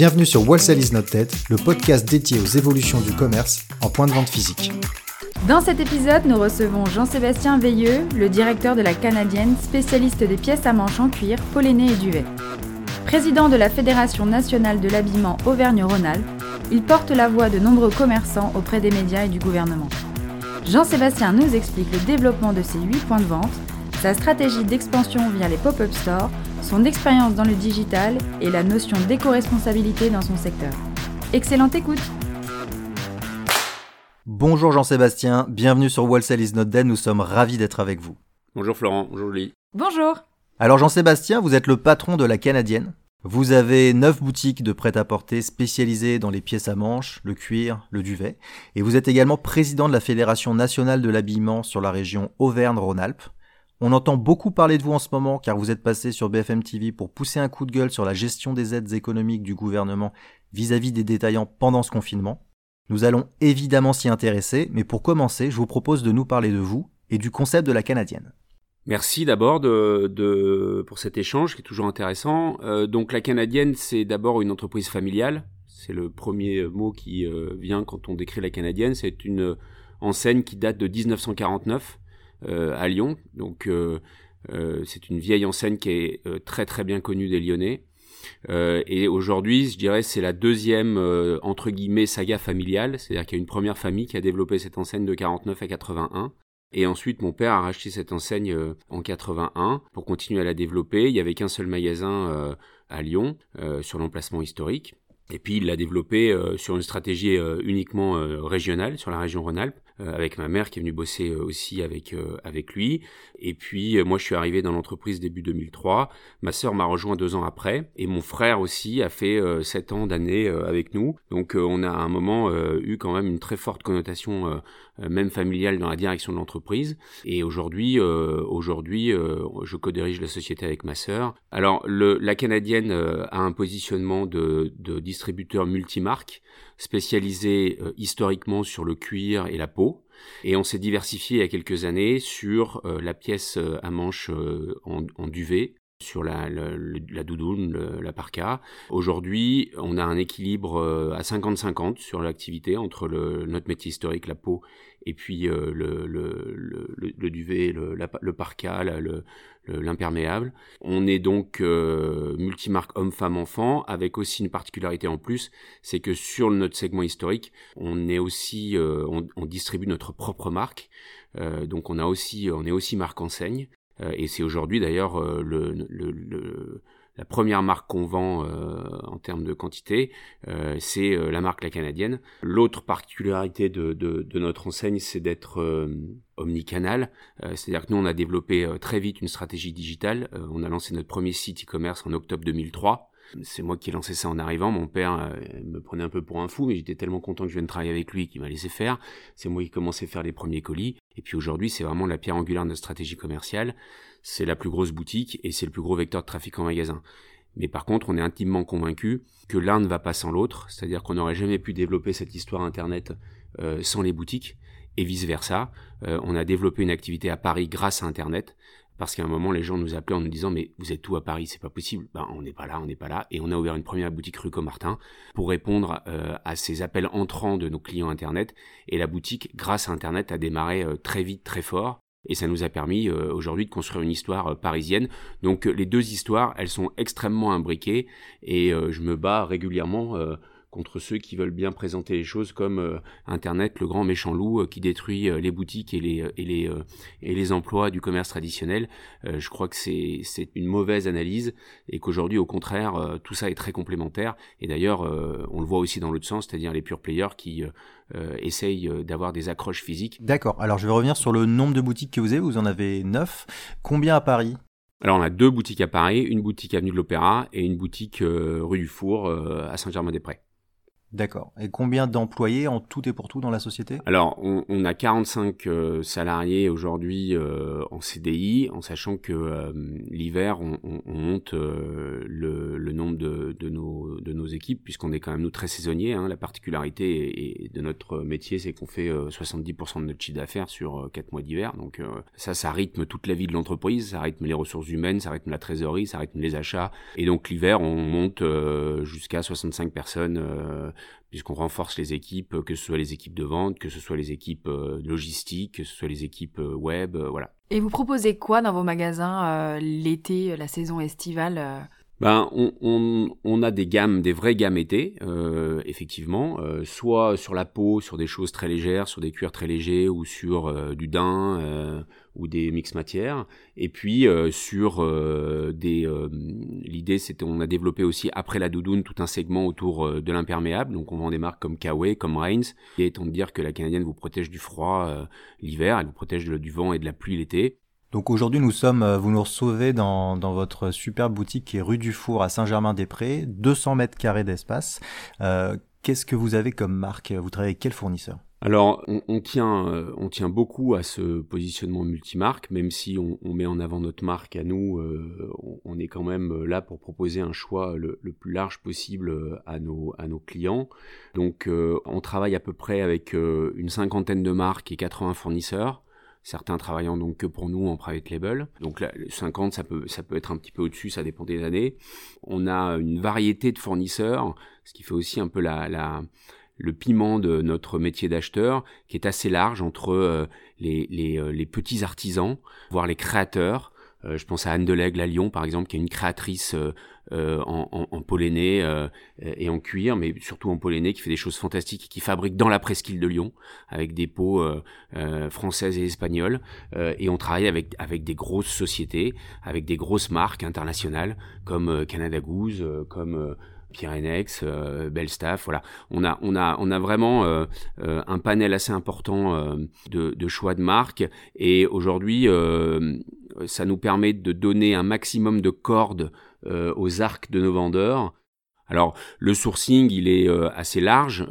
Bienvenue sur Wholesale is not dead, le podcast dédié aux évolutions du commerce en point de vente physique. Dans cet épisode, nous recevons Jean-Sébastien Veilleux, le directeur de la Canadienne, spécialiste des pièces à manches en cuir, polonais et duvet. Président de la Fédération nationale de l'habillement Auvergne-Rhône-Alpes, il porte la voix de nombreux commerçants auprès des médias et du gouvernement. Jean-Sébastien nous explique le développement de ses 8 points de vente, sa stratégie d'expansion via les pop-up stores, son expérience dans le digital et la notion d'éco-responsabilité dans son secteur. Excellente écoute Bonjour Jean-Sébastien, bienvenue sur Wholesale is not dead, nous sommes ravis d'être avec vous. Bonjour Florent, bonjour Julie. Bonjour Alors Jean-Sébastien, vous êtes le patron de la Canadienne. Vous avez 9 boutiques de prêt-à-porter spécialisées dans les pièces à manches, le cuir, le duvet, et vous êtes également président de la Fédération nationale de l'habillement sur la région Auvergne-Rhône-Alpes. On entend beaucoup parler de vous en ce moment car vous êtes passé sur BFM TV pour pousser un coup de gueule sur la gestion des aides économiques du gouvernement vis-à-vis des détaillants pendant ce confinement. Nous allons évidemment s'y intéresser, mais pour commencer, je vous propose de nous parler de vous et du concept de la canadienne. Merci d'abord pour cet échange qui est toujours intéressant. Euh, donc la canadienne, c'est d'abord une entreprise familiale. C'est le premier mot qui euh, vient quand on décrit la canadienne. C'est une enseigne qui date de 1949 euh, à Lyon. Donc c'est une vieille enseigne qui est très très bien connue des Lyonnais. et aujourd'hui, je dirais, c'est la deuxième entre guillemets saga familiale, c'est-à-dire qu'il y a une première famille qui a développé cette enseigne de 49 à 81, et ensuite, mon père a racheté cette enseigne euh, en 81 pour continuer à la développer. Il y avait qu'un seul magasin euh, à Lyon euh, sur l'emplacement historique. Et puis il l'a développé sur une stratégie uniquement régionale, sur la région Rhône-Alpes, avec ma mère qui est venue bosser aussi avec avec lui. Et puis moi je suis arrivé dans l'entreprise début 2003. Ma sœur m'a rejoint deux ans après, et mon frère aussi a fait sept ans d'années avec nous. Donc on a à un moment eu quand même une très forte connotation euh, même familiale dans la direction de l'entreprise. Et aujourd'hui, euh, aujourd'hui, euh, je co-dirige la société avec ma sœur. Alors, le, la canadienne a un positionnement de, de distributeur multimarque spécialisé historiquement sur le cuir et la peau. Et on s'est diversifié il y a quelques années sur la pièce à manches en, duvet, sur la, la, doudoune, la parka. Aujourd'hui, on a un équilibre à 50-50 sur l'activité entre notre métier historique, la peau, et puis euh, le, le, duvet, le, la, le parka, l'imperméable. On est donc euh, multimarque homme, femme, enfant, avec aussi une particularité en plus, c'est que sur notre segment historique, on est aussi, euh, on, on, distribue notre propre marque. Euh, donc on a aussi, on est aussi marque enseigne. et c'est aujourd'hui d'ailleurs le, le la première marque qu'on vend euh, en termes de quantité, euh, c'est euh, la marque La Canadienne. L'autre particularité de, de, de, notre enseigne, c'est d'être omnicanal. C'est-à-dire que nous, on a développé très vite une stratégie digitale. on a lancé notre premier site e-commerce en octobre 2003. C'est moi qui ai lancé ça en arrivant. Mon père euh, me prenait un peu pour un fou, mais j'étais tellement content que je vienne travailler avec lui qu'il m'a laissé faire. C'est moi qui commençais à faire les premiers colis. Et puis aujourd'hui, c'est vraiment la pierre angulaire de notre stratégie commerciale. C'est la plus grosse boutique et c'est le plus gros vecteur de trafic en magasin. Mais par contre, on est intimement convaincu que l'un ne va pas sans l'autre, c'est-à-dire qu'on n'aurait jamais pu développer cette histoire Internet euh, sans les boutiques et vice-versa. Euh, on a développé une activité à Paris grâce à Internet parce qu'à un moment les gens nous appelaient en nous disant mais vous êtes où à Paris? C'est pas possible. Ben on n'est pas là on n'est pas là. Et on a ouvert une première boutique rue Comartin pour répondre euh, à ces appels entrants de nos clients internet. Et la boutique grâce à internet a démarré euh, très vite très fort. Et ça nous a permis aujourd'hui de construire une histoire parisienne. Donc les deux histoires, elles sont extrêmement imbriquées. Et je me bats régulièrement contre ceux qui veulent bien présenter les choses comme euh, Internet, le grand méchant loup euh, qui détruit euh, les boutiques et les, et les, et les emplois du commerce traditionnel. je crois que c'est, c'est une mauvaise analyse et qu'aujourd'hui, au contraire, tout ça est très complémentaire. Et d'ailleurs, on le voit aussi dans l'autre sens, c'est-à-dire les pure players qui essayent d'avoir des accroches physiques. D'accord, alors je vais revenir sur le nombre de boutiques que vous avez. Vous en avez neuf. Combien à Paris? Alors on a deux boutiques à Paris, une boutique avenue de l'Opéra et une boutique rue du Four à Saint-Germain-des-Prés. D'accord. Et combien d'employés en tout et pour tout dans la société? Alors, on, a 45 euh, salariés aujourd'hui euh, en CDI, en sachant que euh, l'hiver, on, monte le, nombre de, nos, équipes, puisqu'on est quand même nous très saisonniers. Hein. La particularité de notre métier, c'est qu'on fait 70% de notre chiffre d'affaires sur 4 mois d'hiver. Donc ça, ça rythme toute la vie de l'entreprise, ça rythme les ressources humaines, ça rythme la trésorerie, ça rythme les achats. Et donc l'hiver, on monte jusqu'à 65 personnes puisqu'on renforce les équipes, que ce soit les équipes de vente, que ce soit les équipes euh, logistiques, que ce soit les équipes euh, web, euh, voilà. Et vous proposez quoi dans vos magasins l'été, la saison estivale ben, on, a des gammes, des vraies gammes été, euh, effectivement, euh, soit sur la peau, sur des choses très légères, sur des cuirs très légers, ou sur euh, du daim ou des mix matières. Et puis sur des, l'idée c'était, on a développé aussi après la doudoune tout un segment autour de l'imperméable. Donc on vend des marques comme Kawe, comme Reigns, et étant de dire que la canadienne vous protège du froid l'hiver, elle vous protège du vent et de la pluie l'été. Donc aujourd'hui, nous sommes, euh, vous nous recevez dans, votre superbe boutique qui est rue du Four à Saint-Germain-des-Prés, 200 mètres carrés d'espace. Euh, Qu'est-ce que vous avez comme marque? Vous travaillez avec quel fournisseur? Alors, on, tient, euh, on tient beaucoup à ce positionnement multimarque, même si on, met en avant notre marque à nous, on, est quand même là pour proposer un choix le, le plus large possible à nos, à nos clients. Donc, on travaille à peu près avec une cinquantaine de marques et 80 fournisseurs certains travaillant donc que pour nous en private label. Donc là, 50, ça peut, ça peut être un petit peu au-dessus, ça dépend des années. On a une variété de fournisseurs, ce qui fait aussi un peu la, la le piment de notre métier d'acheteur, qui est assez large entre euh, les, les, euh, les, petits artisans, voire les créateurs, euh, je pense à Anne Delègle à Lyon, par exemple, qui est une créatrice euh, en, en, polonais et en cuir, mais surtout en polonais, qui fait des choses fantastiques, qui fabrique dans la presqu'île de Lyon, avec des peaux françaises et espagnoles. et on travaille avec, avec des grosses sociétés, avec des grosses marques internationales, comme Canada Goose, comme... Pyrenex, euh, Belstaff, voilà. On a, on a, on a vraiment euh, un panel assez important de, choix de marques et aujourd'hui euh, ça nous permet de donner un maximum de cordes euh, aux arcs de nos vendeurs. Alors le sourcing, il est euh, assez large.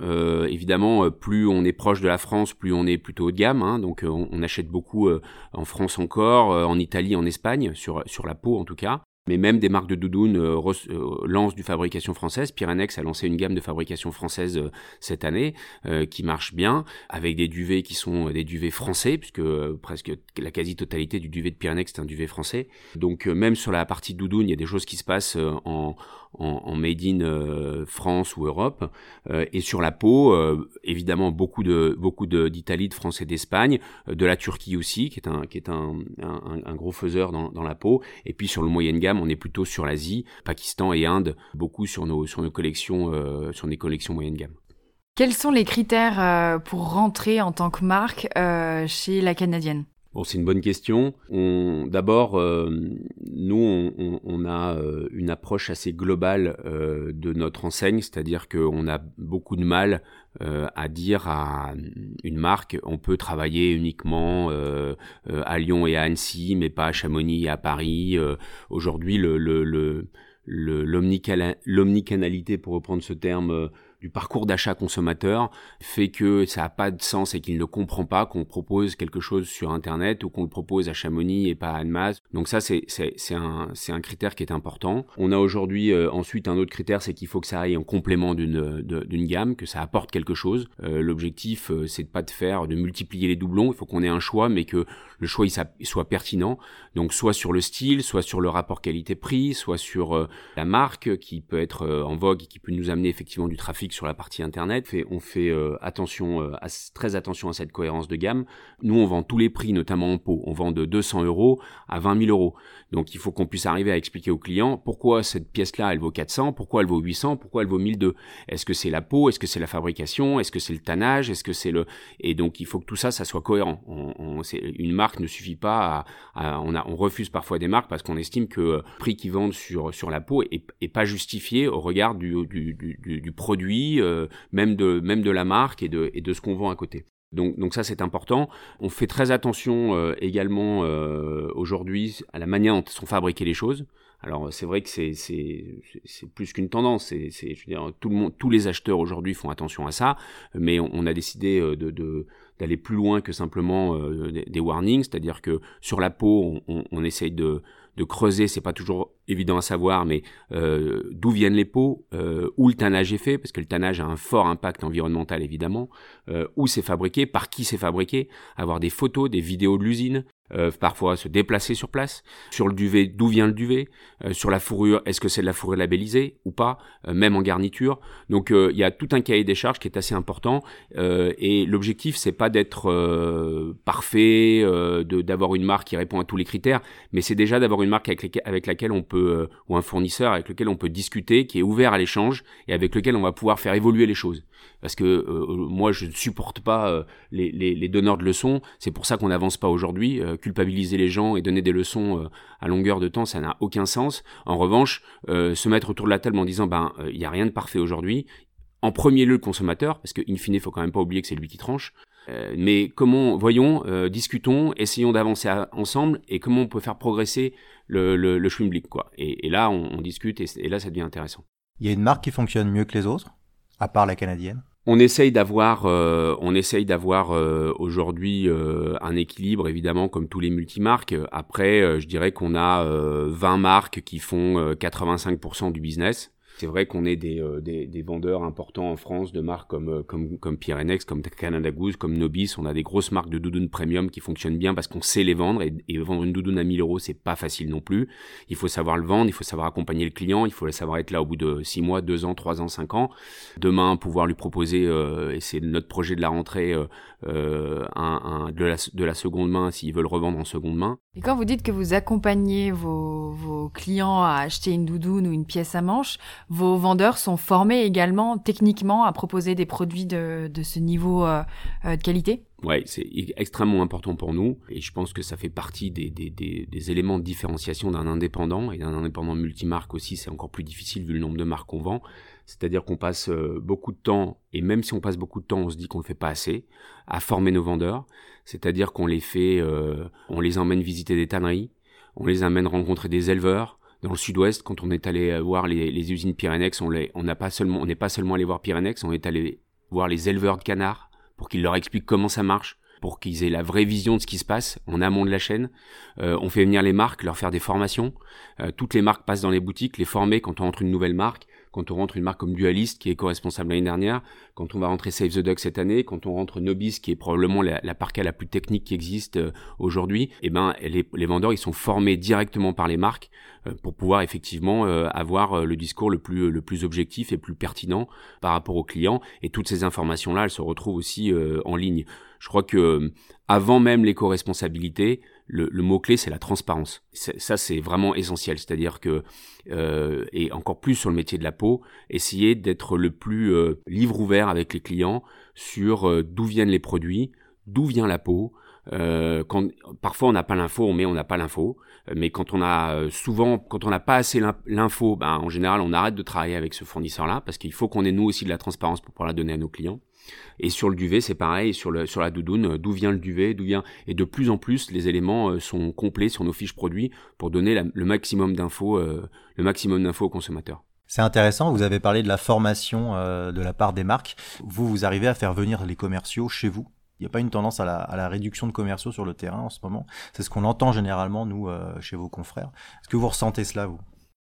évidemment, plus on est proche de la France, plus on est plutôt haut de gamme. Hein. donc on, achète beaucoup en France encore, en Italie, en Espagne, sur, sur la peau en tout cas mais même des marques de doudoune euh, euh, lancent du fabrication française. Pyrenex a lancé une gamme de fabrication française euh, cette année qui marche bien, avec des duvets qui sont des duvets français, puisque presque la quasi-totalité du duvet de Pyrenex est un duvet français. Donc même sur la partie doudoune, il y a des choses qui se passent en, en, made in euh, France ou Europe. Euh, et sur la peau, euh, évidemment beaucoup de beaucoup d'Italie, de, France et d'Espagne, de la Turquie aussi, qui est un qui est un, gros faiseur dans, dans, la peau. Et puis sur le moyen gamme, on est plutôt sur l'Asie, Pakistan et Inde, beaucoup sur nos sur nos collections sur des collections moyenne gamme. Quels sont les critères pour rentrer en tant que marque chez la canadienne? C'est une bonne question. On, d'abord, euh, nous, on, a euh, une approche assez globale euh, de notre enseigne, c'est-à-dire qu'on a beaucoup de mal à dire à une marque, on peut travailler uniquement à Lyon et à Annecy, mais pas à Chamonix et à Paris. Aujourd'hui, l'omnicanalité, pour reprendre ce terme, du parcours d'achat consommateur fait que ça n'a pas de sens et qu'il ne comprend pas qu'on propose quelque chose sur Internet ou qu'on le propose à Chamonix et pas à Annemasse. Donc ça, c'est, un, un critère qui est important. On a aujourd'hui euh, ensuite un autre critère, c'est qu'il faut que ça aille en complément d'une, gamme, que ça apporte quelque chose. Euh, l'objectif, euh, c'est pas de faire, de multiplier les doublons. Il faut qu'on ait un choix, mais que le choix il, soit pertinent. Donc soit sur le style, soit sur le rapport qualité-prix, soit sur la marque qui peut être en vogue et qui peut nous amener effectivement du trafic sur la partie internet. on fait euh, attention, euh, très attention à cette cohérence de gamme. Nous, on vend tous les prix, notamment en pot. On vend de 200 euros à 20 000 euros. Donc, il faut qu'on puisse arriver à expliquer aux clients pourquoi cette pièce-là, elle vaut 400, pourquoi elle vaut 800, pourquoi elle vaut 1002. Est-ce que c'est la peau? Est-ce que c'est la fabrication? Est-ce que c'est le tannage? Est-ce que c'est le et donc il faut que tout ça, ça soit cohérent. Une marque ne suffit pas à, on, refuse parfois des marques parce qu'on estime que le prix qu'ils vendent sur sur la peau est, pas justifié au regard du, du produit euh, même, de, même de la marque et de, de ce qu'on vend à côté. Donc, donc ça c'est important. On fait très attention euh, également euh, aujourd'hui à la manière dont sont fabriquées les choses. Alors c'est vrai que c'est plus qu'une tendance. C'est tout le monde, tous les acheteurs aujourd'hui font attention à ça, mais on, a décidé de, d'aller plus loin que simplement des, warnings, c'est-à-dire que sur la peau, on, on essaye de de creuser, c'est pas toujours évident à savoir, mais euh, d'où viennent les pots, euh, où le tannage est fait, parce que le tannage a un fort impact environnemental évidemment, euh, où c'est fabriqué, par qui c'est fabriqué, avoir des photos, des vidéos de l'usine, parfois se déplacer sur place, sur le duvet, d'où vient le duvet, sur la fourrure, est-ce que c'est de la fourrure labellisée ou pas, même en garniture. Donc il y a tout un cahier des charges qui est assez important et l'objectif c'est pas d'être parfait, d'avoir une marque qui répond à tous les critères, mais c'est déjà d'avoir une marque avec laquelle on peut ou un fournisseur avec lequel on peut discuter, qui est ouvert à l'échange et avec lequel on va pouvoir faire évoluer les choses parce que euh, euh, moi je ne supporte pas euh, les, donneurs de leçons. C'est pour ça qu'on n'avance pas aujourd'hui. culpabiliser les gens et donner des leçons à longueur de temps, ça n'a aucun sens. En revanche, se mettre autour de la table en disant ben il n'y a rien de parfait aujourd'hui. En premier lieu le consommateur, parce qu'in fine il faut quand même pas oublier que c'est lui qui tranche. Mais comment, voyons, discutons, essayons d'avancer ensemble et comment on peut faire progresser le, le, le Schwimmblick, quoi. Et, et là, on, on discute et, et là, ça devient intéressant. Il y a une marque qui fonctionne mieux que les autres à part la canadienne? On essaye d'avoir, euh, on essaye d'avoir euh, aujourd'hui euh, un équilibre évidemment comme tous les multimarques. Après, je dirais qu'on a 20 marques qui font 85% du business. C'est vrai qu'on est des, euh, des, vendeurs importants en France de marques comme, euh, comme, comme Pyrenex, comme Canada Goose, comme Nobis. On a des grosses marques de doudounes premium qui fonctionnent bien parce qu'on sait les vendre et, vendre une doudoune à 1000 euros, c'est pas facile non plus. Il faut savoir le vendre, il faut savoir accompagner le client, il faut savoir être là au bout de 6 mois, 2 ans, 3 ans, 5 ans. Demain, pouvoir lui proposer, euh, et c'est notre projet de la rentrée, euh, euh, un, un, de, la, de la seconde main s'ils veulent revendre en seconde main. Et quand vous dites que vous accompagnez vos, vos clients à acheter une doudoune ou une pièce à manche, vos vendeurs sont formés également techniquement à proposer des produits de, de ce niveau euh, euh de qualité? Ouais, c'est extrêmement important pour nous et je pense que ça fait partie des, des, des, des éléments de différenciation d'un indépendant et d'un indépendant multimarque aussi. C'est encore plus difficile vu le nombre de marques qu'on vend. C'est-à-dire qu'on passe euh, beaucoup de temps, et même si on passe beaucoup de temps, on se dit qu'on ne fait pas assez, à former nos vendeurs. C'est-à-dire qu'on les fait, euh, on les emmène visiter des tanneries, on les amène rencontrer des éleveurs. Dans le sud-ouest, quand on est allé euh, voir les, usines Pyrenex, on on n'a pas seulement, on n'est pas seulement allé voir Pyrenex, on est allé voir les éleveurs de canards pour qu'ils leur expliquent comment ça marche, pour qu'ils aient la vraie vision de ce qui se passe en amont de la chaîne. On fait venir les marques, leur faire des formations. Toutes les marques passent dans les boutiques, les former quand on entre une nouvelle marque quand on rentre une marque comme Dualist qui est co-responsable l'année dernière, quand on va rentrer Save the Dog cette année, quand on rentre Nobis qui est probablement la, la la plus technique qui existe euh, aujourd'hui, eh ben les, vendeurs ils sont formés directement par les marques euh, pour pouvoir effectivement euh, avoir le discours le plus le objectif et plus pertinent par rapport aux clients et toutes ces informations là elles se retrouvent aussi en ligne. Je crois que avant même l'éco-responsabilité, le, le mot-clé, c'est la transparence. Ça, c'est vraiment essentiel. C'est-à-dire que, euh, et encore plus sur le métier de la peau, essayer d'être le plus euh, livre ouvert avec les clients sur euh, d'où viennent les produits, d'où vient la peau. Euh, quand, parfois on n'a pas l'info, on met on n'a pas l'info, mais quand on a euh, souvent, quand on n'a pas assez l'info, ben, en général on arrête de travailler avec ce fournisseur-là parce qu'il faut qu'on ait nous aussi de la transparence pour pouvoir la donner à nos clients. Et sur le duvet, c'est pareil. Sur, le, sur la doudoune, euh, d'où vient le duvet, d'où vient. Et de plus en plus, les éléments euh, sont complets sur nos fiches produits pour donner le maximum d'infos, euh, le maximum d'infos aux consommateurs. C'est intéressant. Vous avez parlé de la formation de la part des marques. Vous, vous arrivez à faire venir les commerciaux chez vous? Il n'y a pas une tendance à la, à la, réduction de commerciaux sur le terrain en ce moment? C'est ce qu'on entend généralement, nous, chez vos confrères. Est-ce que vous ressentez cela, vous?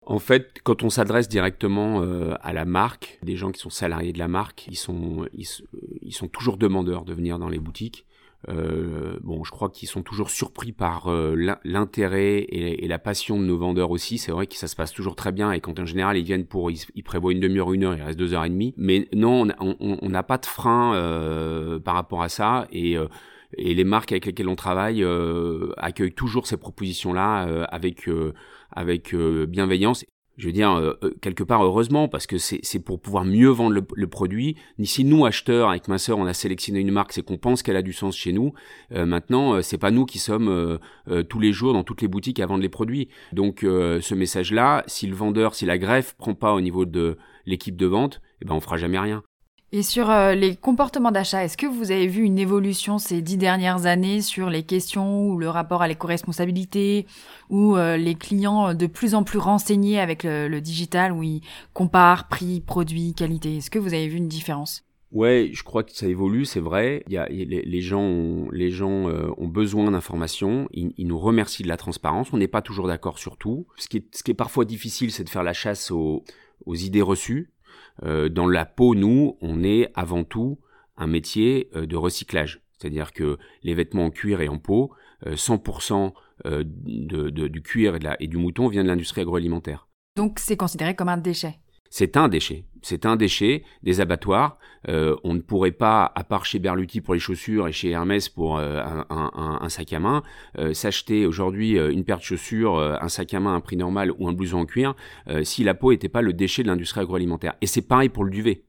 En fait, quand on s'adresse directement euh, à la marque, des gens qui sont salariés de la marque, ils sont, ils, sont toujours demandeurs de venir dans les boutiques. Euh, bon, je crois qu'ils sont toujours surpris par euh, l'intérêt et, la passion de nos vendeurs aussi. C'est vrai que ça se passe toujours très bien et quand en général ils viennent pour, ils, prévoient une demi-heure, une heure, il reste deux heures et demie. Mais non, on n'a pas de frein par rapport à ça et et les marques avec lesquelles on travaille euh, accueillent toujours ces propositions-là euh, avec euh, avec bienveillance. Je veux dire, quelque part heureusement, parce que c'est pour pouvoir mieux vendre le, le, produit. Si nous, acheteurs, avec ma sœur, on a sélectionné une marque, c'est qu'on pense qu'elle a du sens chez nous. maintenant, c'est pas nous qui sommes tous les jours dans toutes les boutiques à vendre les produits. Donc, ce message-là, si le vendeur, si la greffe prend pas au niveau de l'équipe de vente, eh ben, on fera jamais rien. Et sur euh, les comportements d'achat, est-ce que vous avez vu une évolution ces dix dernières années sur les questions ou le rapport à l'éco-responsabilité ou euh, les clients de plus en plus renseignés avec le, digital où ils comparent prix, produit, qualité? Est-ce que vous avez vu une différence? Ouais, je crois que ça évolue, c'est vrai. Il y a, les, gens, ont, les gens euh, ont besoin d'informations. Ils, nous remercient de la transparence. On n'est pas toujours d'accord sur tout. Ce qui est, parfois difficile, c'est de faire la chasse aux idées reçues. Euh, dans la peau, nous, on est avant tout un métier euh, de recyclage. C'est-à-dire que les vêtements en cuir et en peau, 100% euh, du cuir et, et du mouton vient de l'industrie agroalimentaire. Donc c'est considéré comme un déchet c'est un déchet. C'est un déchet des abattoirs. Euh, on ne pourrait pas, à part chez Berluti pour les chaussures et chez Hermès pour euh, un, sac à main, euh, s'acheter aujourd'hui une paire de chaussures, un sac à main à un prix normal ou un blouson en cuir, si la peau n'était pas le déchet de l'industrie agroalimentaire. Et c'est pareil pour le duvet.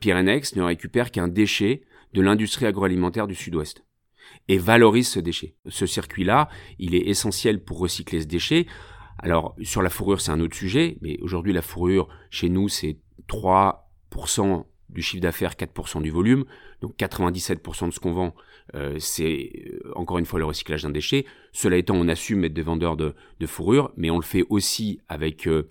Pyrenex ne récupère qu'un déchet de l'industrie agroalimentaire du Sud-Ouest et valorise ce déchet. Ce circuit-là, il est essentiel pour recycler ce déchet. Alors, sur la fourrure, c'est un autre sujet, mais aujourd'hui, la fourrure, chez nous, c'est 3% du chiffre d'affaires, 4% du volume. Donc 97% de ce qu'on vend, euh, c'est euh, encore une fois le recyclage d'un déchet. Cela étant, on assume être des vendeurs de, de fourrure, mais on le fait aussi avec euh,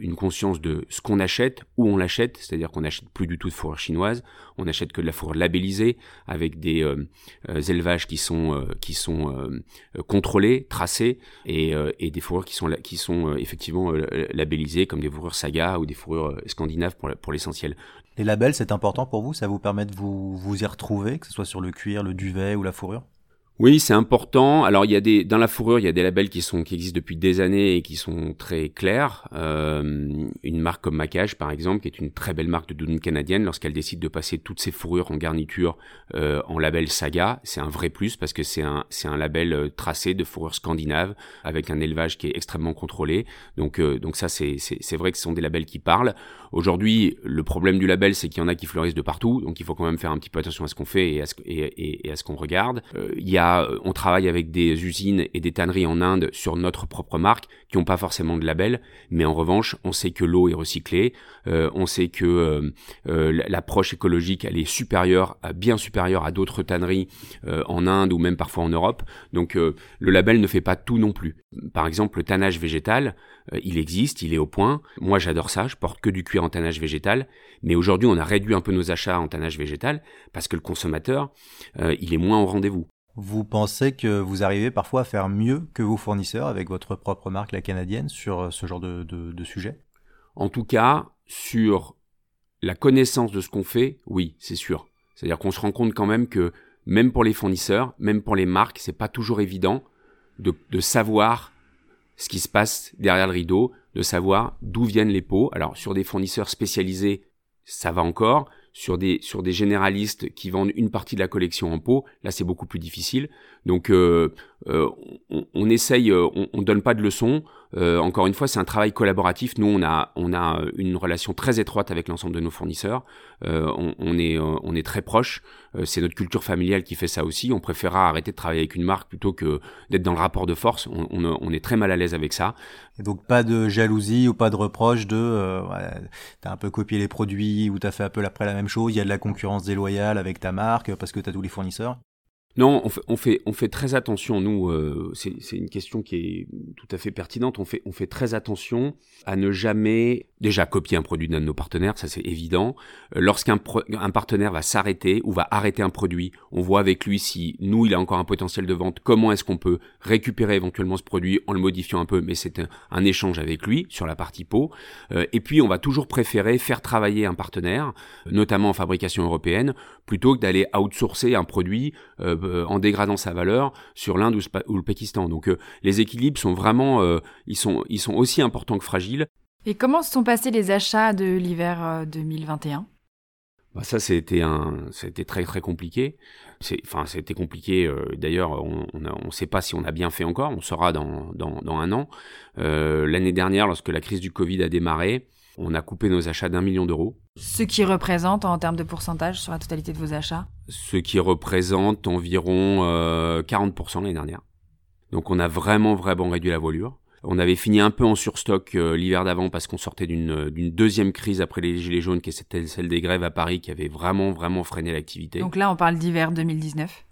une conscience de ce qu'on achète, où on l'achète, c'est-à-dire qu'on n'achète plus du tout de fourrure chinoise, on n'achète que de la fourrure labellisée, avec des élevages qui sont, qui sont contrôlés, tracés, et, et, des fourrures qui sont, qui sont effectivement labellisées, comme des fourrures saga ou des fourrures scandinaves pour l'essentiel. Les labels, c'est important pour vous? Ça vous permet de vous, vous y retrouver, que ce soit sur le cuir, le duvet ou la fourrure? Oui, c'est important. Alors il y a des dans la fourrure, il y a des labels qui sont qui existent depuis des années et qui sont très clairs. Euh, une marque comme Macage par exemple, qui est une très belle marque de doudoune canadienne, lorsqu'elle décide de passer toutes ses fourrures en garniture euh, en label Saga, c'est un vrai plus parce que c'est un c'est un label euh, tracé de fourrure scandinave avec un élevage qui est extrêmement contrôlé. Donc euh, donc ça c'est c'est vrai que ce sont des labels qui parlent. Aujourd'hui, le problème du label, c'est qu'il y en a qui fleurissent de partout, donc il faut quand même faire un petit peu attention à ce qu'on fait et à ce, et, à ce qu'on regarde. Euh, il y a euh, on travaille avec des usines et des tanneries en Inde sur notre propre marque qui n'ont pas forcément de label, mais en revanche, on sait que l'eau est recyclée, euh, on sait que euh, l'approche écologique elle est supérieure, bien supérieure à d'autres tanneries en Inde ou même parfois en Europe. Donc le label ne fait pas tout non plus. Par exemple, le tannage végétal, il existe, il est au point. Moi, j'adore ça. Je porte que du cuir en tannage végétal. Mais aujourd'hui, on a réduit un peu nos achats en tannage végétal parce que le consommateur, il est moins au rendez-vous. Vous pensez que vous arrivez parfois à faire mieux que vos fournisseurs avec votre propre marque, la canadienne, sur euh, ce genre de, de, sujet? En tout cas, sur la connaissance de ce qu'on fait, oui, c'est sûr. C'est-à-dire qu'on se rend compte quand même que même pour les fournisseurs, même pour les marques, c'est pas toujours évident de, de, savoir ce qui se passe derrière le rideau, de savoir d'où viennent les pots. Alors sur des fournisseurs spécialisés, ça va encore sur des sur des généralistes qui vendent une partie de la collection en pot, là c'est beaucoup plus difficile. Donc euh, euh, on, on, essaye, euh, on, on donne pas de leçons. Euh, encore une fois, c'est un travail collaboratif. Nous, on a, on a une relation très étroite avec l'ensemble de nos fournisseurs. Euh, on, on, est, on est très proche. c'est notre culture familiale qui fait ça aussi. On préférera arrêter de travailler avec une marque plutôt que d'être dans le rapport de force. On, on, est très mal à l'aise avec ça. Donc pas de jalousie ou pas de reproche de euh, t'as un peu copié les produits ou t'as fait un peu après la même chose. Il y a de la concurrence déloyale avec ta marque parce que t'as tous les fournisseurs. Non, on fait, on fait, très attention, nous, euh, c'est une question qui est tout à fait pertinente, on fait, on fait très attention à ne jamais déjà copier un produit d'un de nos partenaires, ça c'est évident. Euh, lorsqu'un un partenaire va s'arrêter ou va arrêter un produit, on voit avec lui si nous, il a encore un potentiel de vente, comment est-ce qu'on peut récupérer éventuellement ce produit en le modifiant un peu, mais c'est un, échange avec lui sur la partie peau. Euh, et puis, on va toujours préférer faire travailler un partenaire, notamment en fabrication européenne, plutôt que d'aller outsourcer un produit euh, en dégradant sa valeur sur l'Inde ou, le Pakistan. Donc euh, les équilibres sont vraiment, euh, ils, sont, ils sont aussi importants que fragiles. Et comment se sont passés les achats de l'hiver 2021 bah ça, c'était un, c'était très très compliqué. C'est, enfin, c'était compliqué. d'ailleurs, on ne on sait pas si on a bien fait encore. On saura dans, dans, dans un an. l'année dernière, lorsque la crise du Covid a démarré, on a coupé nos achats d'un million d'euros. Ce qui représente en termes de pourcentage sur la totalité de vos achats? Ce qui représente environ 40% euh, l'année dernière. Donc on a vraiment vraiment réduit la voilure. On avait fini un peu en surstock l'hiver d'avant parce qu'on sortait d'une deuxième crise après les gilets jaunes, qui était celle des grèves à Paris, qui avait vraiment vraiment freiné l'activité. Donc là, on parle d'hiver 2019.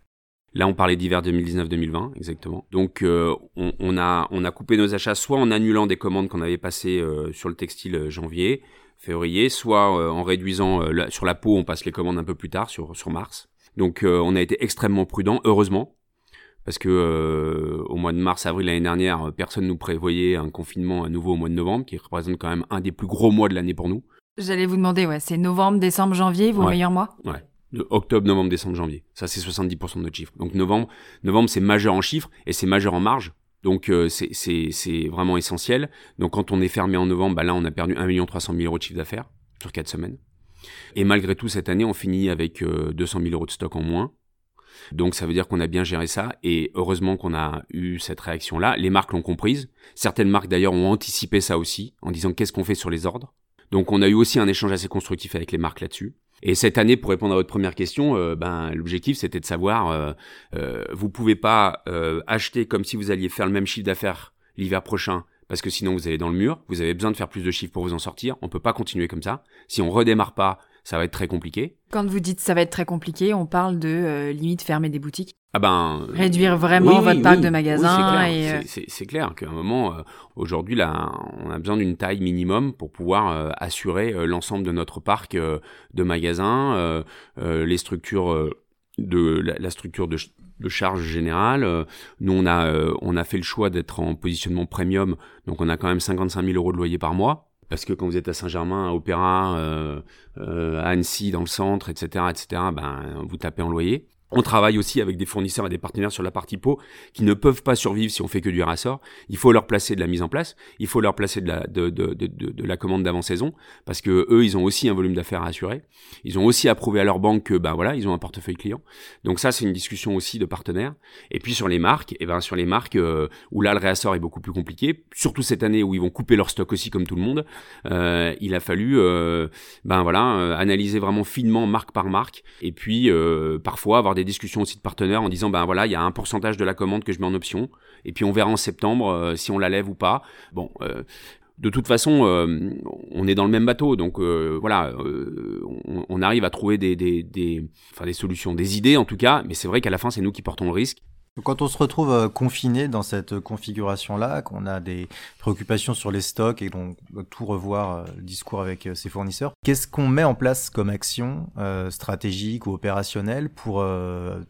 Là, on parlait d'hiver 2019-2020, exactement. Donc, on, on, a, on a coupé nos achats soit en annulant des commandes qu'on avait passées sur le textile janvier, février, soit en réduisant sur la peau, on passe les commandes un peu plus tard, sur, sur mars. Donc, on a été extrêmement prudent, heureusement, parce que euh, au mois de mars, avril l'année dernière, personne nous prévoyait un confinement à nouveau au mois de novembre, qui représente quand même un des plus gros mois de l'année pour nous. J'allais vous demander, ouais, c'est novembre, décembre, janvier, vos meilleurs mois? Ouais. De octobre, novembre, décembre, janvier. Ça, c'est 70% de notre chiffre. Donc novembre, novembre, c'est majeur en chiffres et c'est majeur en marge. Donc euh, c'est vraiment essentiel. Donc quand on est fermé en novembre, bah là, on a perdu 1 300 000 euros de chiffre d'affaires sur 4 semaines. Et malgré tout, cette année, on finit avec 200 euh, 000 euros de stock en moins. Donc ça veut dire qu'on a bien géré ça et heureusement qu'on a eu cette réaction-là. Les marques l'ont comprise. Certaines marques d'ailleurs ont anticipé ça aussi en disant qu'est-ce qu'on fait sur les ordres. Donc on a eu aussi un échange assez constructif avec les marques là-dessus. Et cette année, pour répondre à votre première question, euh, ben l'objectif c'était de savoir, euh, euh, vous pouvez pas euh, acheter comme si vous alliez faire le même chiffre d'affaires l'hiver prochain parce que sinon vous allez dans le mur. Vous avez besoin de faire plus de chiffres pour vous en sortir. On peut pas continuer comme ça. Si on redémarre pas ça va être très compliqué. Quand vous dites ça va être très compliqué, on parle de euh, limite fermer des boutiques ah ben, Réduire vraiment votre parc de magasins. Euh, c'est clair, qu'à un moment, euh, aujourd'hui, là, on a besoin d'une taille minimum pour pouvoir assurer l'ensemble de notre parc de magasins, les structures de la, structure de, de, charge générale. nous, on a, on a fait le choix d'être en positionnement premium, donc on a quand même 55 000 euros de loyer par mois parce que quand vous êtes à Saint-Germain, à Opéra, euh, euh, à Annecy, dans le centre, etc., etc., ben, vous tapez en loyer. On travaille aussi avec des fournisseurs et des partenaires sur la partie peau qui ne peuvent pas survivre si on fait que du rassort. Il faut leur placer de la mise en place, il faut leur placer de la, de, de, de, de la commande d'avant-saison parce que eux, ils ont aussi un volume d'affaires à assurer. Ils ont aussi à prouver à leur banque que, ben voilà, ils ont un portefeuille client. Donc ça, c'est une discussion aussi de partenaires. Et puis sur les marques, et eh ben sur les marques euh, où là, le réassort est beaucoup plus compliqué, surtout cette année où ils vont couper leur stock aussi comme tout le monde, euh, il a fallu, euh, ben voilà, analyser vraiment finement marque par marque et puis parfois avoir des discussions aussi de partenaires en disant ben voilà, il y a un pourcentage de la commande que je mets en option et puis on verra en septembre euh, si on la lève ou pas. Bon, euh, de toute façon, euh, on est dans le même bateau, donc voilà, on, arrive à trouver des, solutions, des idées en tout cas, mais c'est vrai qu'à la fin, c'est nous qui portons le risque. Quand on se retrouve euh, confiné dans cette configuration-là, qu'on a des préoccupations sur les stocks et qu'on doit tout revoir euh, le discours avec euh, ses fournisseurs, qu'est-ce qu'on met en place comme action stratégique ou opérationnelle pour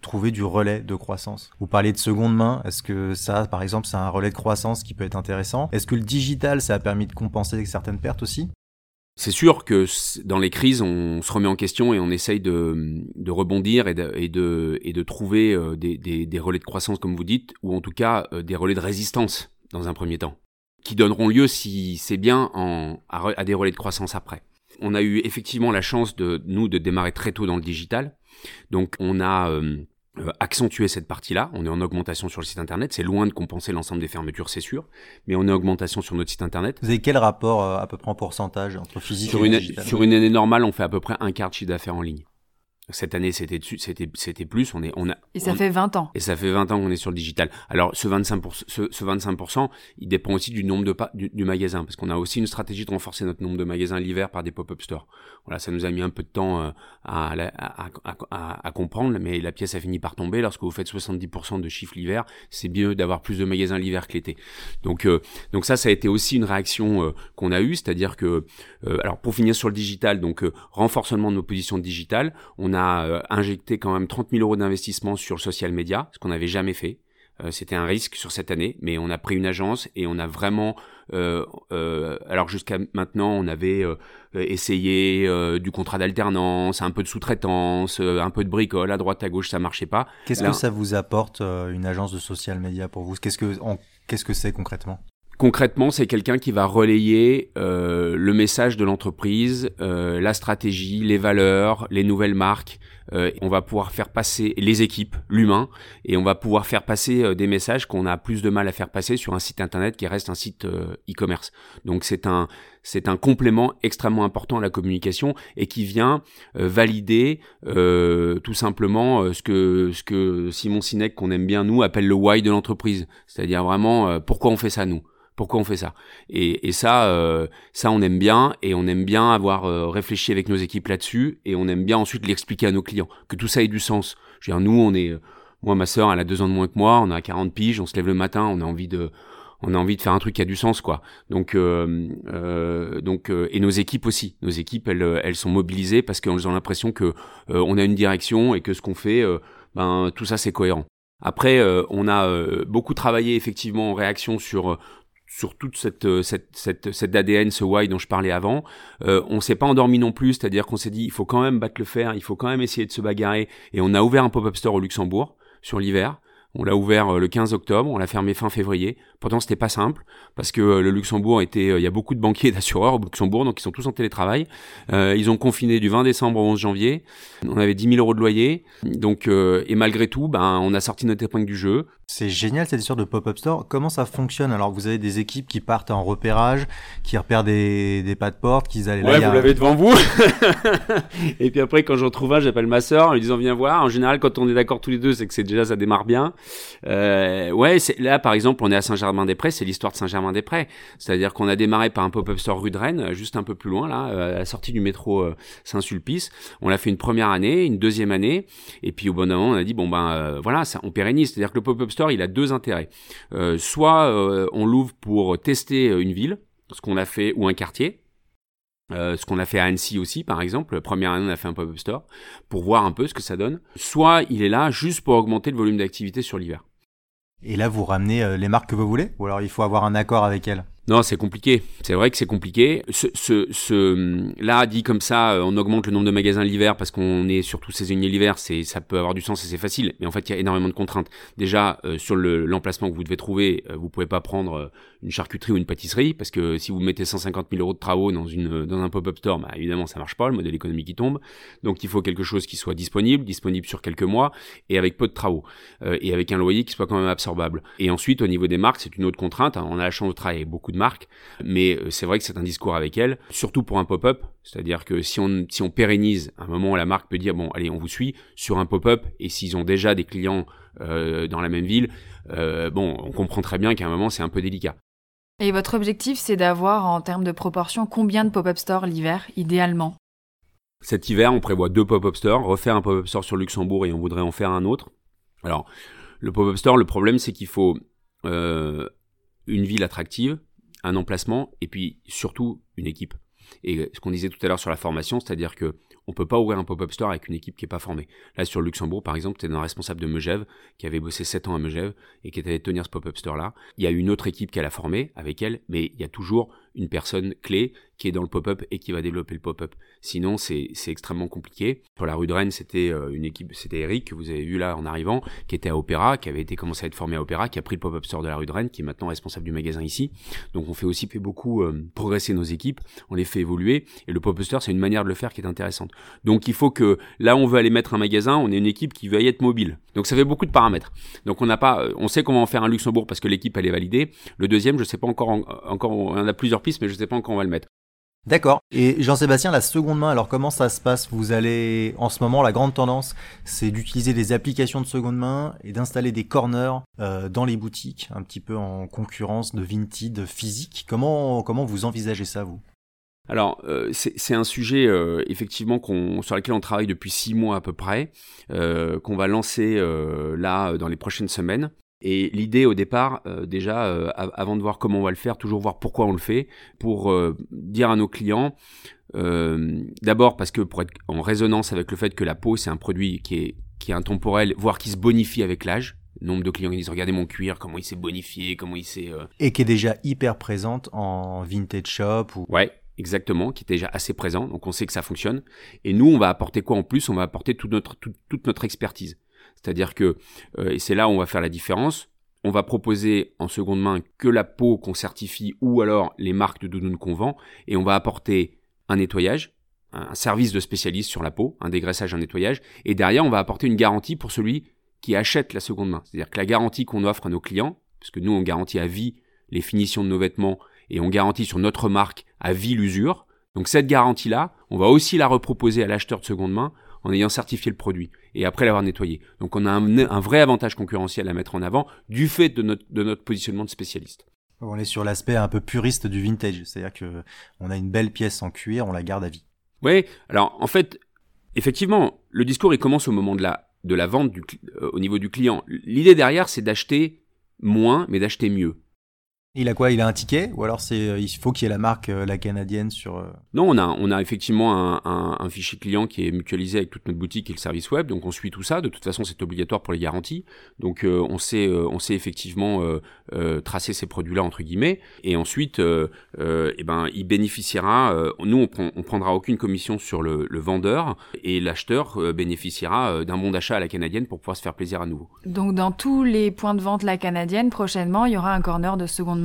trouver du relais de croissance? Vous parlez de seconde main, est-ce que ça, par exemple, c'est un relais de croissance qui peut être intéressant? Est-ce que le digital, ça a permis de compenser certaines pertes aussi? C'est sûr que dans les crises, on se remet en question et on essaye de, rebondir et de, trouver euh, des, relais de croissance, comme vous dites, ou en tout cas euh, des relais de résistance dans un premier temps, qui donneront lieu, si c'est bien, en, à, des relais de croissance après. On a eu effectivement la chance de nous de démarrer très tôt dans le digital, donc on a euh, accentuer cette partie-là. On est en augmentation sur le site internet. C'est loin de compenser l'ensemble des fermetures, c'est sûr, mais on est en augmentation sur notre site internet. Vous avez quel rapport euh, à peu près en pourcentage entre physique sur et une, digital Sur une année normale, on fait à peu près un quart de chiffre d'affaires en ligne. Cette année, c'était c'était c'était plus. On est on a et ça fait 20 ans. Et ça fait 20 ans qu'on est sur le digital. Alors ce 25 ce, ce 25% il dépend aussi du nombre de pas du, du, magasin parce qu'on a aussi une stratégie de renforcer notre nombre de magasins l'hiver par des pop-up stores. Voilà, ça nous a mis un peu de temps euh, à, à, à, à, comprendre, mais la pièce a fini par tomber. Lorsque vous faites 70% de chiffre l'hiver, c'est mieux d'avoir plus de magasins l'hiver que l'été. Donc euh, donc ça, ça a été aussi une réaction euh, qu'on a eue, c'est-à-dire que alors pour finir sur le digital, donc renforcement de nos positions digitales, on a a euh, injecté quand même 30 000 euros d'investissement sur le social media, ce qu'on n'avait jamais fait. Euh, c'était un risque sur cette année, mais on a pris une agence et on a vraiment, euh, alors jusqu'à maintenant, on avait essayé du contrat d'alternance, un peu de sous-traitance, un peu de bricole à droite à gauche, ça marchait pas. Qu'est-ce que ça vous apporte une agence de social media pour vous? Qu'est-ce que qu'est-ce que c'est concrètement? Concrètement, c'est quelqu'un qui va relayer euh, le message de l'entreprise, euh, la stratégie, les valeurs, les nouvelles marques. Euh, on va pouvoir faire passer les équipes, l'humain, et on va pouvoir faire passer des messages qu'on a plus de mal à faire passer sur un site internet qui reste un site e-commerce. Donc c'est un c'est un complément extrêmement important à la communication et qui vient valider tout simplement ce que ce que Simon Sinek qu'on aime bien nous appelle le why de l'entreprise, c'est-à-dire vraiment pourquoi on fait ça nous? Pourquoi on fait ça? Et, ça, euh, ça on aime bien et on aime bien avoir euh, réfléchi avec nos équipes là-dessus et on aime bien ensuite l'expliquer à nos clients, que tout ça ait du sens. Je veux dire, nous, on est, euh, moi, ma sœur, elle a deux ans de moins que moi, on a 40 piges, on se lève le matin, on a envie de, on a envie de faire un truc qui a du sens, quoi. Donc, euh, donc, et nos équipes aussi. Nos équipes, elles, elles sont mobilisées parce qu'elles ont l'impression que on a une direction et que ce qu'on fait, ben tout ça c'est cohérent. Après, on a beaucoup travaillé effectivement en réaction sur sur toute cette, euh, cette, cette, cette ADN, ce why dont je parlais avant. Euh, on s'est pas endormi non plus, c'est-à-dire qu'on s'est dit il faut quand même battre le fer, il faut quand même essayer de se bagarrer. Et on a ouvert un pop-up store au Luxembourg sur l'hiver. On l'a ouvert euh, le 15 octobre, on l'a fermé fin février. Pourtant, c'était pas simple parce que euh, le Luxembourg était, il y a beaucoup de banquiers et d'assureurs au Luxembourg, donc ils sont tous en télétravail. Euh, ils ont confiné du 20 décembre au 11 janvier. On avait 10 000 euros de loyer, donc et malgré tout, ben on a sorti notre épingle du jeu. C'est génial cette histoire de pop-up store. Comment ça fonctionne? Alors vous avez des équipes qui partent en repérage, qui repèrent des, des pas de porte, qui allaient ouais, vous l'avez devant vous. et puis après, quand j'en trouve un, j'appelle ma sœur en lui disant viens voir. En général, quand on est d'accord tous les deux, c'est que c'est déjà ça démarre bien. Euh, ouais, là par exemple, on est à Saint-Germain-des-Prés, c'est l'histoire de Saint-Germain-des-Prés. C'est-à-dire qu'on a démarré par un pop-up store rue de Rennes, juste un peu plus loin là, à la sortie du métro euh, Saint-Sulpice. On l'a fait une première année, une deuxième année, et puis au bon moment, on a dit bon ben euh, voilà, ça, on pérennise. C'est-à-dire que le pop-up store, il a deux intérêts. Euh, soit on l'ouvre pour tester une ville, ce qu'on a fait, ou un quartier. Euh, ce qu'on a fait à Annecy aussi, par exemple. Première année, on a fait un pop-up store pour voir un peu ce que ça donne. Soit il est là juste pour augmenter le volume d'activité sur l'hiver. Et là, vous ramenez euh, les marques que vous voulez? Ou alors il faut avoir un accord avec elles? Non, c'est compliqué. C'est vrai que c'est compliqué. Ce, ce, ce, là, dit comme ça, euh, on augmente le nombre de magasins l'hiver parce qu'on est surtout saisonnier l'hiver. C'est, ça peut avoir du sens et c'est facile. Mais en fait, il y a énormément de contraintes. Déjà, euh, sur le, l'emplacement que vous devez trouver, euh, vous pouvez pas prendre une charcuterie ou une pâtisserie parce que si vous mettez 150 000 euros de travaux dans une, dans un pop-up store, bah, évidemment, ça marche pas. Le modèle économique qui tombe. Donc, il faut quelque chose qui soit disponible, disponible sur quelques mois et avec peu de travaux et avec un loyer qui soit quand même absorbable. Et ensuite, au niveau des marques, c'est une autre contrainte. On a la chance de travailler avec beaucoup de marques, mais euh, c'est vrai que c'est un discours avec elle, surtout pour un pop-up, c'est-à-dire que si on, si on pérennise, à un moment la marque peut dire, bon, allez, on vous suit sur un pop-up, et s'ils ont déjà des clients euh, dans la même ville, euh, bon, on comprend très bien qu'à un moment, c'est un peu délicat. Et votre objectif, c'est d'avoir, en termes de proportion, combien de pop-up stores l'hiver, idéalement? Cet hiver, on prévoit deux pop-up stores, refaire un pop-up store sur Luxembourg et on voudrait en faire un autre. Alors, le pop-up store, le problème, c'est qu'il faut une ville attractive, un emplacement et puis surtout une équipe. Et ce qu'on disait tout à l'heure sur la formation, c'est-à-dire que on peut pas ouvrir un pop-up store avec une équipe qui est pas formée. Là, sur Luxembourg, par exemple, tu es un responsable de Megève qui avait bossé 7 ans à Megève et qui était allé tenir ce pop-up store-là. Il y a une autre équipe qu'elle a formée avec elle, mais il y a toujours une personne clé qui est dans le pop-up et qui va développer le pop-up. Sinon, c'est extrêmement compliqué. Pour la rue de Rennes, c'était euh, une équipe, c'était Eric que vous avez vu là en arrivant, qui était à Opéra, qui avait été commencé à être formé à Opéra, qui a pris le pop-up store de la rue de Rennes, qui est maintenant responsable du magasin ici. Donc on fait aussi fait beaucoup euh, progresser nos équipes, on les fait évoluer et le pop-up store c'est une manière de le faire qui est intéressante. Donc il faut que là on veut aller mettre un magasin, on est une équipe qui veut y être mobile. Donc ça fait beaucoup de paramètres. Donc on n'a pas, on sait comment en faire un Luxembourg parce que l'équipe elle est validée. Le deuxième, je sais pas encore, encore, on a plusieurs mais je sais pas encore où on va le mettre. D'accord. Et Jean-Sébastien, la seconde main, alors comment ça se passe? Vous allez, en ce moment, la grande tendance, c'est d'utiliser des applications de seconde main et d'installer des corners euh, dans les boutiques, un petit peu en concurrence de Vinted physique. Comment, comment vous envisagez ça, vous? Alors, euh, c'est un sujet euh, effectivement sur lequel on travaille depuis six mois à peu près, qu'on va lancer là dans les prochaines semaines. Et l'idée au départ, euh, déjà, euh, avant de voir comment on va le faire, toujours voir pourquoi on le fait, pour euh, dire à nos clients, d'abord parce que pour être en résonance avec le fait que la peau, c'est un produit qui est, qui est intemporel, voire qui se bonifie avec l'âge. Nombre de clients qui disent regardez mon cuir, comment il s'est bonifié, comment il s'est... Et qui est déjà hyper présente en vintage shop ou... Ouais, exactement, qui est déjà assez présent, donc on sait que ça fonctionne. Et nous, on va apporter quoi en plus? On va apporter toute notre, toute notre expertise. C'est-à-dire que, euh, et c'est là où on va faire la différence, on va proposer en seconde main que la peau qu'on certifie ou alors les marques de doudoune qu'on vend, et on va apporter un nettoyage, un service de spécialiste sur la peau, un dégraissage, un nettoyage, et derrière on va apporter une garantie pour celui qui achète la seconde main. C'est-à-dire que la garantie qu'on offre à nos clients, parce que nous on garantit à vie les finitions de nos vêtements et on garantit sur notre marque à vie l'usure, donc cette garantie-là, on va aussi la reproposer à l'acheteur de seconde main en ayant certifié le produit et après l'avoir nettoyé. Donc on a un, vrai avantage concurrentiel à mettre en avant du fait de notre, de notre positionnement de spécialiste. On est sur l'aspect un peu puriste du vintage, c'est-à-dire que on a une belle pièce en cuir, on la garde à vie. Oui, alors en fait, effectivement, le discours il commence au moment de la de la vente du, euh, au niveau du client. L'idée derrière, c'est d'acheter moins, mais d'acheter mieux. Il a quoi Il a un ticket Ou alors c'est euh, il faut qu'il y ait la marque euh, la canadienne sur euh, Non, on a on a effectivement un, un, un, fichier client qui est mutualisé avec toute notre boutique et le service web, donc on suit tout ça. De toute façon, c'est obligatoire pour les garanties. Donc euh, on sait on sait effectivement euh, tracer ces produits-là entre guillemets. Et ensuite, euh, eh ben il bénéficiera. nous, on, prend, on prendra aucune commission sur le, le vendeur et l'acheteur bénéficiera d'un bon d'achat à la canadienne pour pouvoir se faire plaisir à nouveau. Donc dans tous les points de vente la canadienne, prochainement, il y aura un corner de seconde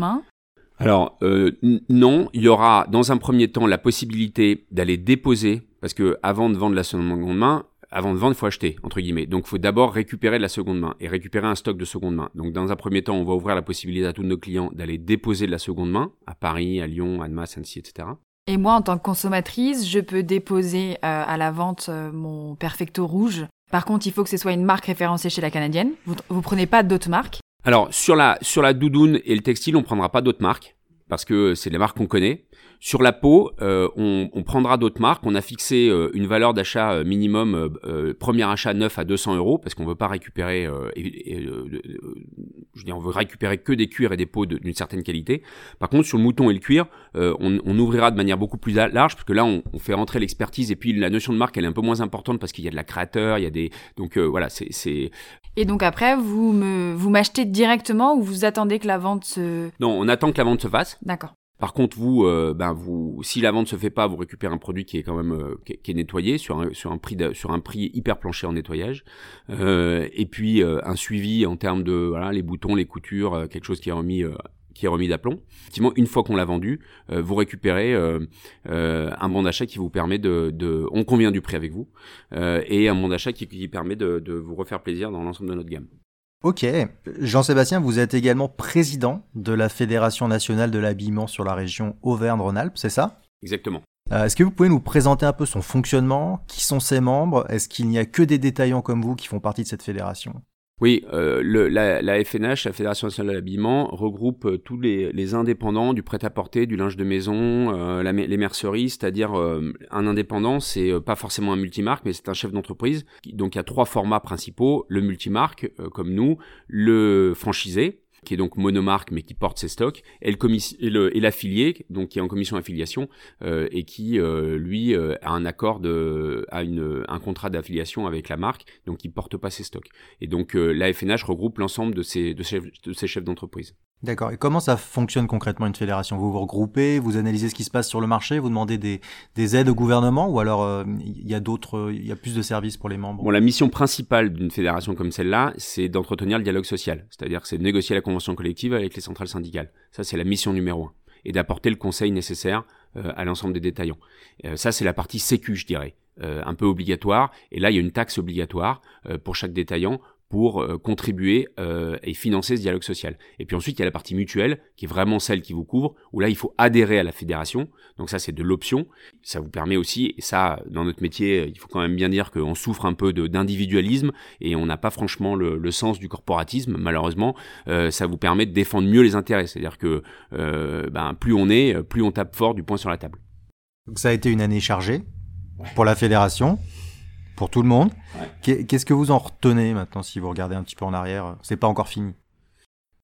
alors euh, non, il y aura dans un premier temps la possibilité d'aller déposer, parce que avant de vendre la seconde main, avant de vendre, il faut acheter, entre guillemets. Donc, il faut d'abord récupérer de la seconde main et récupérer un stock de seconde main. Donc, dans un premier temps, on va ouvrir la possibilité à tous nos clients d'aller déposer de la seconde main à Paris, à Lyon, à Annemasse, Annecy, etc. Et moi, en tant que consommatrice, je peux déposer euh, à la vente euh, mon Perfecto rouge. Par contre, il faut que ce soit une marque référencée chez la canadienne. Vous, vous prenez pas d'autres marques alors sur la sur la doudoune et le textile, on prendra pas d'autres marques parce que c'est les marques qu'on connaît. Sur la peau, euh, on, on, prendra d'autres marques. On a fixé euh, une valeur d'achat euh, minimum, euh, euh, premier achat neuf à 200 euros, parce qu'on veut pas récupérer, et, et, je veux dire, on veut récupérer que des cuirs et des peaux d'une certaine qualité. Par contre, sur le mouton et le cuir, on, on, ouvrira de manière beaucoup plus large, parce que là, on, on fait rentrer l'expertise, et puis la notion de marque, elle est un peu moins importante parce qu'il y a de la créateur, il y a des, donc voilà, c'est. Et donc après, vous me, vous m'achetez directement ou vous attendez que la vente se. Non, on attend que la vente se fasse. D'accord. Par contre, vous, euh, ben vous, si la vente se fait pas, vous récupérez un produit qui est quand même euh, qui, est, nettoyé sur un, sur un prix de, sur un prix hyper plancher en nettoyage, euh, et puis un suivi en termes de les boutons, les coutures, quelque chose qui est remis qui est remis d'aplomb. Effectivement, une fois qu'on l'a vendu, vous récupérez un bon d'achat qui vous permet de, de, on convient du prix avec vous, et un bon d'achat qui, qui permet de, de vous refaire plaisir dans l'ensemble de notre gamme. Ok. Jean-Sébastien, vous êtes également président de la Fédération nationale de l'habillement sur la région Auvergne-Rhône-Alpes, c'est ça? Exactement. Euh, Est-ce que vous pouvez nous présenter un peu son fonctionnement? Qui sont ses membres? Est-ce qu'il n'y a que des détaillants comme vous qui font partie de cette fédération? Oui, euh, le, la, la, FNH, la Fédération nationale de l'habillement, regroupe euh, tous les, les, indépendants du prêt-à-porter, du linge de maison, euh, les merceries, c'est-à-dire euh, un indépendant, c'est euh, pas forcément un multimarque, mais c'est un chef d'entreprise. Donc il y a trois formats principaux le multimarque, comme nous, le franchisé, qui est donc monomarque mais qui porte ses stocks, et, l'affilié, donc qui est en commission affiliation euh, et qui euh, lui euh, a un accord de, a un contrat d'affiliation avec la marque, donc il porte pas ses stocks. Et donc la FNH regroupe l'ensemble de ces chefs d'entreprise. D'accord. Et comment ça fonctionne concrètement une fédération? Vous vous regroupez, vous analysez ce qui se passe sur le marché, vous demandez des, des aides au gouvernement ou alors il euh, y a d'autres, il y a plus de services pour les membres? Bon, la mission principale d'une fédération comme celle-là, c'est d'entretenir le dialogue social, c'est-à-dire c'est de négocier la convention collective avec les centrales syndicales. Ça, c'est la mission numéro un, et d'apporter le conseil nécessaire euh, à l'ensemble des détaillants. Euh, ça, c'est la partie sécu, je dirais. Euh, un peu obligatoire, et là il y a une taxe obligatoire euh, pour chaque détaillant pour euh, contribuer euh, et financer ce dialogue social. Et puis ensuite, il y a la partie mutuelle, qui est vraiment celle qui vous couvre, où là, il faut adhérer à la fédération. Donc ça, c'est de l'option. Ça vous permet aussi, et ça, dans notre métier, il faut quand même bien dire qu'on souffre un peu d'individualisme et on n'a pas franchement le, le, sens du corporatisme, malheureusement. Euh, ça vous permet de défendre mieux les intérêts. C'est-à-dire que euh, ben, plus on est, plus on tape fort du poing sur la table. Donc ça a été une année chargée pour la fédération pour tout le monde. Ouais. Qu'est-ce que vous en retenez maintenant si vous regardez un petit peu en arrière? C'est pas encore fini.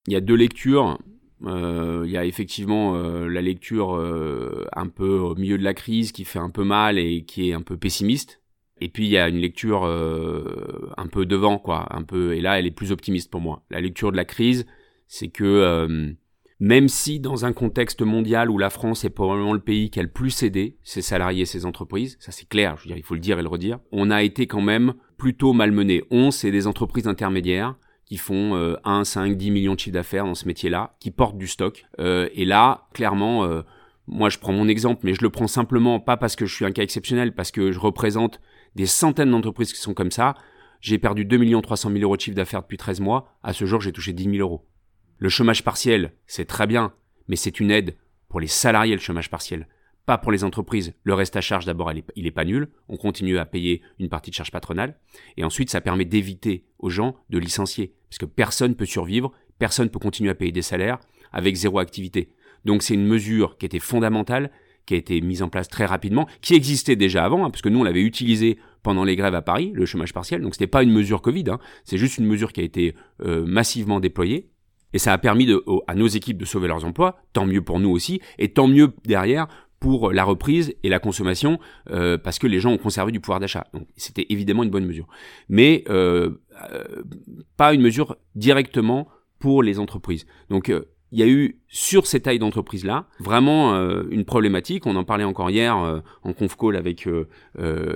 Il y a deux lectures. Euh, il y a effectivement euh, la lecture euh, un peu au milieu de la crise qui fait un peu mal et qui est un peu pessimiste. Et puis il y a une lecture un peu devant, quoi, un peu. Et là, elle est plus optimiste pour moi. La lecture de la crise, c'est que même si dans un contexte mondial où la France est probablement le pays qui a le plus aidé ses salariés et ses entreprises, ça c'est clair, je veux dire, il faut le dire et le redire, on a été quand même plutôt malmené. On, c'est des entreprises intermédiaires qui font euh, 1, 5, 10 millions de chiffres d'affaires dans ce métier-là, qui portent du stock. Euh, et là, clairement, euh, moi je prends mon exemple, mais je le prends simplement pas parce que je suis un cas exceptionnel, parce que je représente des centaines d'entreprises qui sont comme ça. J'ai perdu 2 300 000 euros de chiffre d'affaires depuis 13 mois. À ce jour, j'ai touché 10 000 euros. Le chômage partiel, c'est très bien, mais c'est une aide pour les salariés le chômage partiel, pas pour les entreprises. Le reste à charge, d'abord, il est pas nul. On continue à payer une partie de charge patronale. Et ensuite, ça permet d'éviter aux gens de licencier. Parce que personne peut survivre, personne peut continuer à payer des salaires avec zéro activité. Donc c'est une mesure qui était fondamentale, qui a été mise en place très rapidement, qui existait déjà avant, hein, parce que nous on l'avait utilisé pendant les grèves à Paris, le chômage partiel. Donc c'était pas une mesure Covid, hein, c'est juste une mesure qui a été euh, massivement déployée. Et ça a permis de, à nos équipes de sauver leurs emplois, tant mieux pour nous aussi, et tant mieux derrière pour la reprise et la consommation, euh, parce que les gens ont conservé du pouvoir d'achat. Donc c'était évidemment une bonne mesure. Mais euh, euh pas une mesure directement pour les entreprises. Donc il y a eu sur ces tailles d'entreprise-là vraiment euh, une problématique. On en parlait encore hier euh, en conf call avec euh,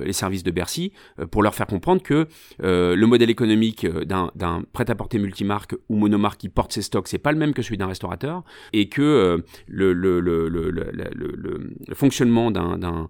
les services de Bercy pour leur faire comprendre que le modèle économique d'un prêt-à-porter multimarque ou monomarque qui porte ses stocks, c'est pas le même que celui d'un restaurateur et que le, le, le, le, fonctionnement d'un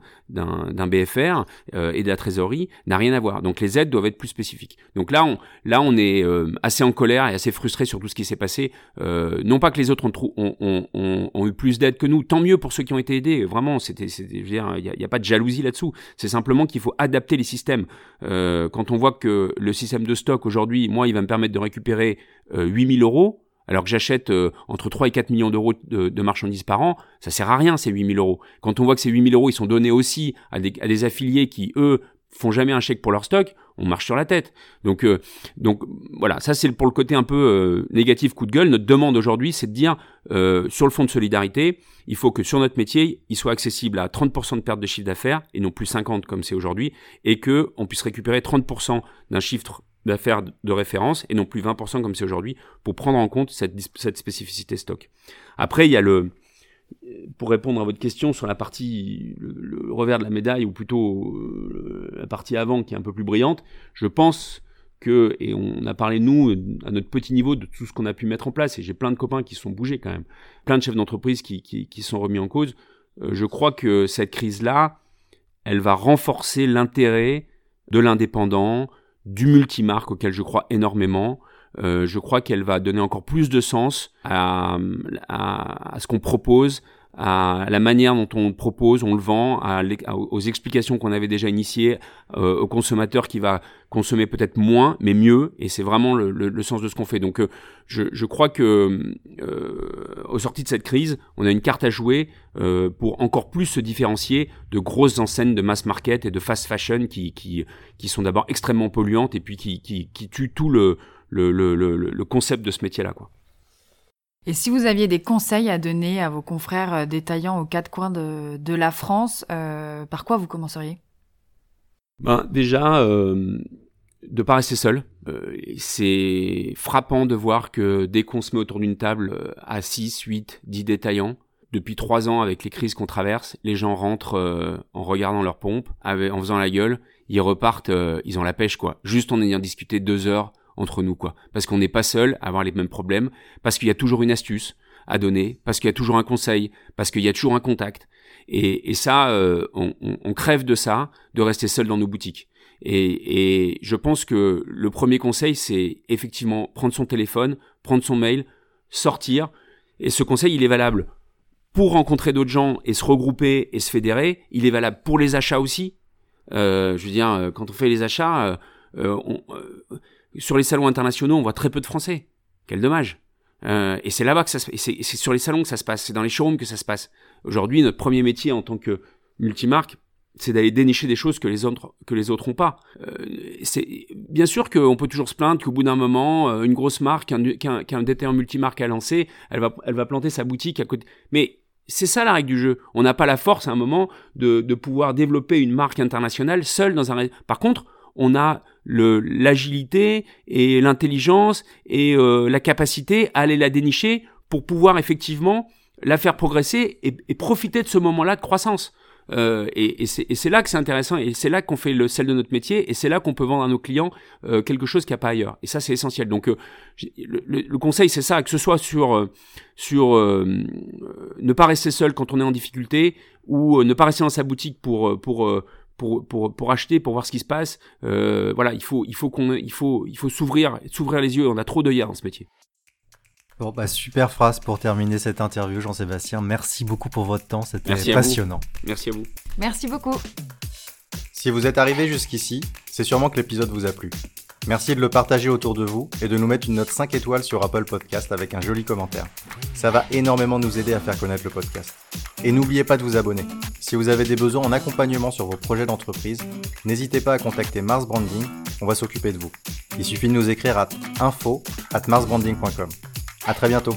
BFR et de la trésorerie n'a rien à voir. Donc les aides doivent être plus spécifiques. Donc là, on, là, on est assez en colère et assez frustré sur tout ce qui s'est passé. non pas que les autres ont, eu plus d'aide que nous. Tant mieux pour ceux qui ont été aidés. Vraiment, c'était, il n'y a, pas de jalousie là-dessous. C'est simplement qu'il faut adapter les systèmes. Euh, quand on voit que le système de stock aujourd'hui, moi, il va me permettre de récupérer euh, 8000 euros, alors que j'achète euh, entre 3 et 4 millions d'euros de, marchandises par an, ça sert à rien ces 8000 euros. Quand on voit que ces 8000 euros, ils sont donnés aussi à des, à des affiliés qui, eux, font jamais un chèque pour leur stock, on marche sur la tête. Donc, euh, donc voilà, ça c'est pour le côté un peu euh, négatif coup de gueule. Notre demande aujourd'hui, c'est de dire euh, sur le fonds de solidarité, il faut que sur notre métier, il soit accessible à 30% de perte de chiffre d'affaires et non plus 50 comme c'est aujourd'hui, et que on puisse récupérer 30% d'un chiffre d'affaires de référence et non plus 20% comme c'est aujourd'hui pour prendre en compte cette, cette spécificité stock. Après, il y a le pour répondre à votre question sur la partie, le, revers de la médaille, ou plutôt euh, la partie avant qui est un peu plus brillante, je pense que, et on a parlé nous, à notre petit niveau, de tout ce qu'on a pu mettre en place, et j'ai plein de copains qui sont bougés quand même, plein de chefs d'entreprise qui, qui, sont remis en cause, euh, je crois que cette crise-là, elle va renforcer l'intérêt de l'indépendant, du multimarque auquel je crois énormément, euh, je crois qu'elle va donner encore plus de sens à, à, à ce qu'on propose, à la manière dont on le propose, on le vend, aux explications qu'on avait déjà initiées, euh, au consommateur qui va consommer peut-être moins, mais mieux, et c'est vraiment le, le, sens de ce qu'on fait. Donc euh, je, je, crois que euh, au sorti de cette crise, on a une carte à jouer euh, pour encore plus se différencier de grosses enseignes de mass market et de fast fashion qui, qui, qui sont d'abord extrêmement polluantes et puis qui, qui, qui tuent tout le, le, le, le, concept de ce métier-là. quoi. Et si vous aviez des conseils à donner à vos confrères euh, détaillants aux quatre coins de, la France, euh, par quoi vous commenceriez? Ben, Déjà, euh, de pas rester seul. C'est frappant de voir que dès qu'on se met autour d'une table à 6, 8, 10 détaillants, depuis trois ans avec les crises qu'on traverse, les gens rentrent en regardant leur pompe, en faisant la gueule, ils repartent, ils ont la pêche quoi. Juste en ayant discuté deux heures entre nous, quoi. Parce qu'on n'est pas seul à avoir les mêmes problèmes, parce qu'il y a toujours une astuce à donner, parce qu'il y a toujours un conseil, parce qu'il y a toujours un contact. Et, ça, euh, on, crève de ça, de rester seul dans nos boutiques. Et, je pense que le premier conseil, c'est effectivement prendre son téléphone, prendre son mail, sortir. Et ce conseil, il est valable pour rencontrer d'autres gens et se regrouper et se fédérer. Il est valable pour les achats aussi. Euh, je veux dire, euh, quand on fait les achats, on, sur les salons internationaux, on voit très peu de Français. Quel dommage. Euh, et c'est là-bas que ça se c'est, c'est sur les salons que ça se passe, c'est dans les showrooms que ça se passe. Aujourd'hui, notre premier métier en tant que multimarque, c'est d'aller dénicher des choses que les autres que les autres pas. Euh, c'est bien sûr qu'on peut toujours se plaindre qu'au bout d'un moment, euh, une grosse marque, un, qu'un, qu'un détaillant multimarque a lancé, elle va elle va planter sa boutique à côté. Mais c'est ça la règle du jeu. On n'a pas la force à un moment de, de pouvoir développer une marque internationale seule dans un. Par contre, on a l'agilité et l'intelligence et euh, la capacité à aller la dénicher pour pouvoir effectivement la faire progresser et, profiter de ce moment-là de croissance. Euh, et, c'est là que c'est intéressant et c'est là qu'on fait le sel de notre métier et c'est là qu'on peut vendre à nos clients euh, quelque chose qu'il n'y a pas ailleurs. Et ça, c'est essentiel. Donc, le, conseil, c'est ça, que ce soit sur sur ne pas rester seul quand on est en difficulté ou ne pas rester dans sa boutique pour pour pour, pour, pour acheter, pour voir ce qui se passe. Euh, voilà, il faut, il faut qu'on, il faut, il faut s'ouvrir, s'ouvrir les yeux. On a trop d'œillères dans ce métier. Bon, bah, super phrase pour terminer cette interview, Jean-Sébastien. Merci beaucoup pour votre temps, c'était passionnant. Merci à vous. Merci beaucoup. Si vous êtes arrivé jusqu'ici, c'est sûrement que l'épisode vous a plu. Merci de le partager autour de vous et de nous mettre une note 5 étoiles sur Apple Podcast avec un joli commentaire. Ça va énormément nous aider à faire connaître le podcast. Et n'oubliez pas de vous abonner. Si vous avez des besoins en accompagnement sur vos projets d'entreprise, n'hésitez pas à contacter Mars Branding, on va s'occuper de vous. Il suffit de nous écrire à info at marsbranding.com. À très bientôt.